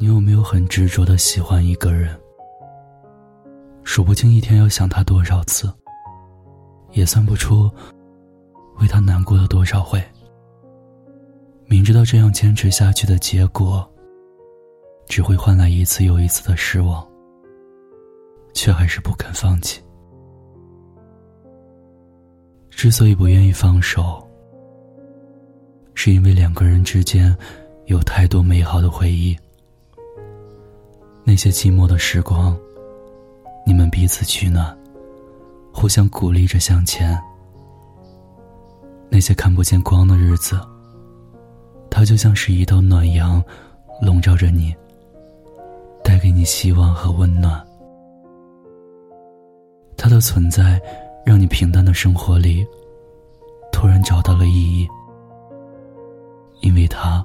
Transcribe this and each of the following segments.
你有没有很执着的喜欢一个人？数不清一天要想他多少次，也算不出为他难过了多少回。明知道这样坚持下去的结果，只会换来一次又一次的失望，却还是不肯放弃。之所以不愿意放手，是因为两个人之间有太多美好的回忆。那些寂寞的时光，你们彼此取暖，互相鼓励着向前。那些看不见光的日子，它就像是一道暖阳，笼罩着你，带给你希望和温暖。它的存在。让你平淡的生活里，突然找到了意义。因为他，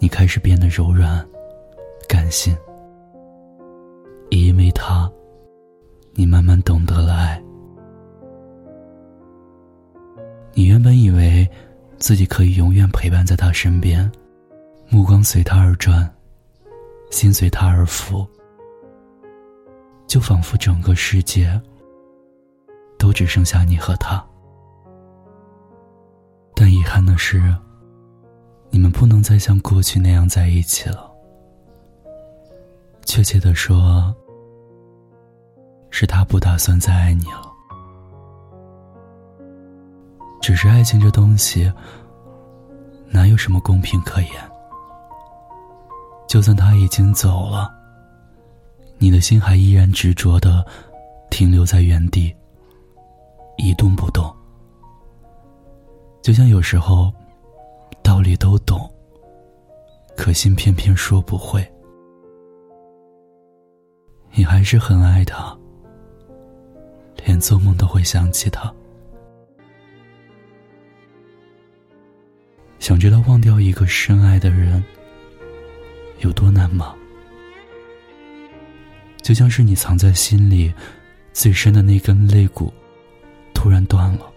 你开始变得柔软、感性；你慢慢懂得了爱。你原本以为自己可以永远陪伴在他身边，目光随他而转，心随他而浮，就仿佛整个世界。都只剩下你和他，但遗憾的是，你们不能再像过去那样在一起了。确切的说，是他不打算再爱你了。只是爱情这东西，哪有什么公平可言？就算他已经走了，你的心还依然执着的停留在原地。一动不动，就像有时候，道理都懂，可心偏偏说不会。你还是很爱他，连做梦都会想起他。想知道忘掉一个深爱的人有多难吗？就像是你藏在心里最深的那根肋骨。突然断了，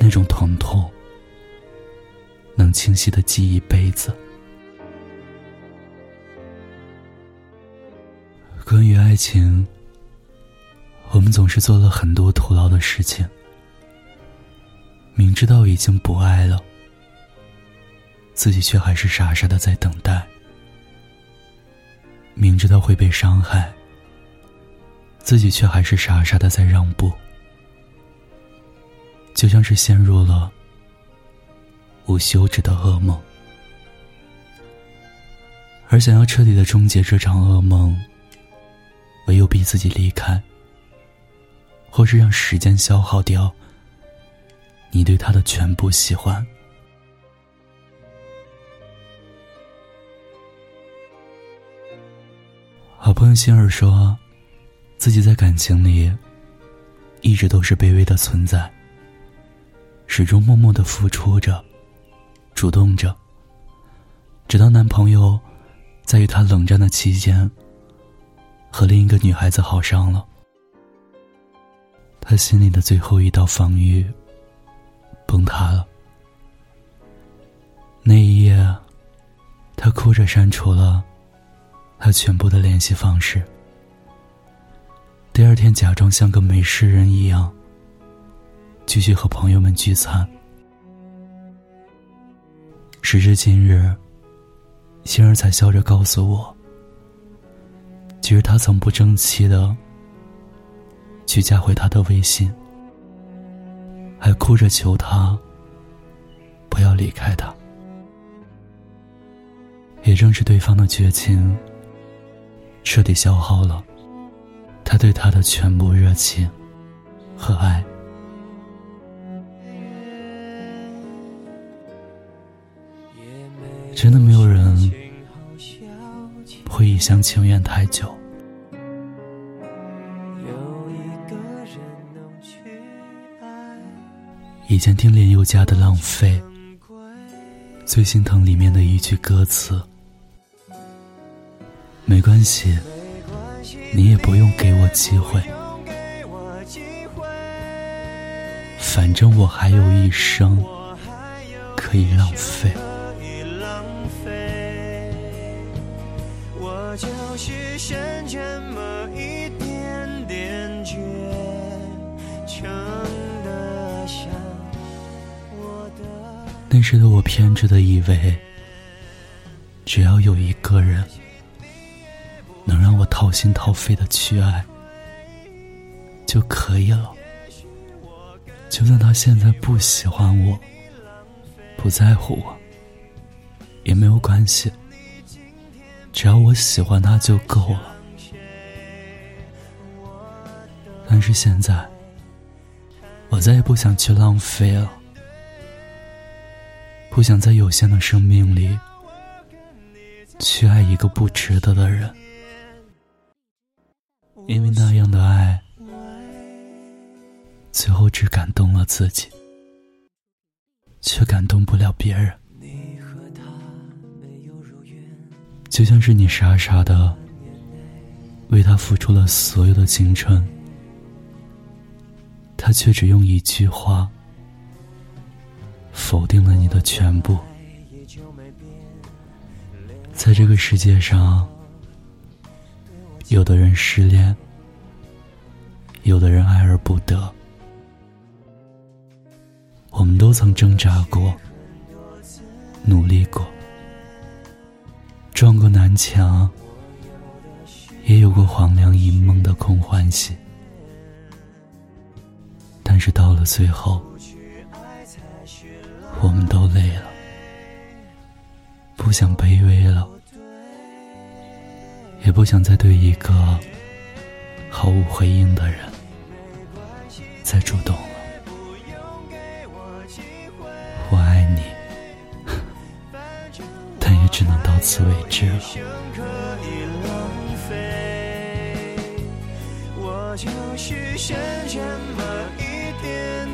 那种疼痛能清晰的记一辈子。关于爱情，我们总是做了很多徒劳的事情，明知道已经不爱了，自己却还是傻傻的在等待，明知道会被伤害，自己却还是傻傻的在让步。就像是陷入了无休止的噩梦，而想要彻底的终结这场噩梦，唯有逼自己离开，或是让时间消耗掉你对他的全部喜欢。好朋友心儿说，自己在感情里一直都是卑微的存在。始终默默的付出着，主动着。直到男朋友在与她冷战的期间，和另一个女孩子好上了，他心里的最后一道防御崩塌了。那一夜，他哭着删除了他全部的联系方式。第二天，假装像个没事人一样。继续和朋友们聚餐。时至今日，星儿才笑着告诉我，其实他曾不争气的去加回他的微信，还哭着求他不要离开他。也正是对方的绝情，彻底消耗了他对他的全部热情和爱。真的没有人会一厢情愿太久。以前听林宥嘉的《浪费》，最心疼里面的一句歌词：“没关系，你也不用给我机会，反正我还有一生可以浪费。”就是那时的我偏执的以为只要有一个人能让我掏心掏肺的去爱就可以了。就算他现在不喜欢我不在乎我也没有关系。只要我喜欢他就够了，但是现在，我再也不想去浪费了，不想在有限的生命里去爱一个不值得的人，因为那样的爱，最后只感动了自己，却感动不了别人。就像是你傻傻的为他付出了所有的青春，他却只用一句话否定了你的全部。在这个世界上，有的人失恋，有的人爱而不得，我们都曾挣扎过，努力过。撞过南墙，也有过黄粱一梦的空欢喜，但是到了最后，不想卑微了，也不想再对一个毫无回应的人再主动了。我爱你，但也。只能到此为止了。我就是剩这么一点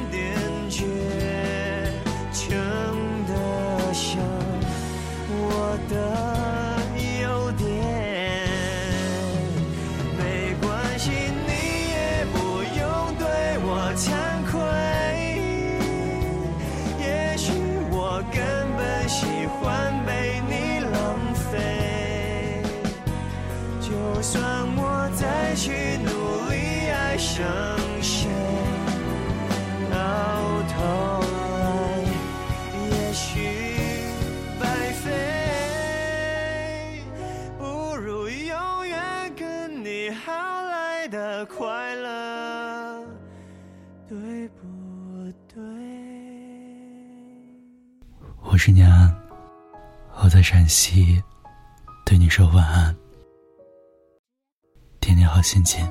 我是念安，我在陕西，对你说晚安。天天好心情。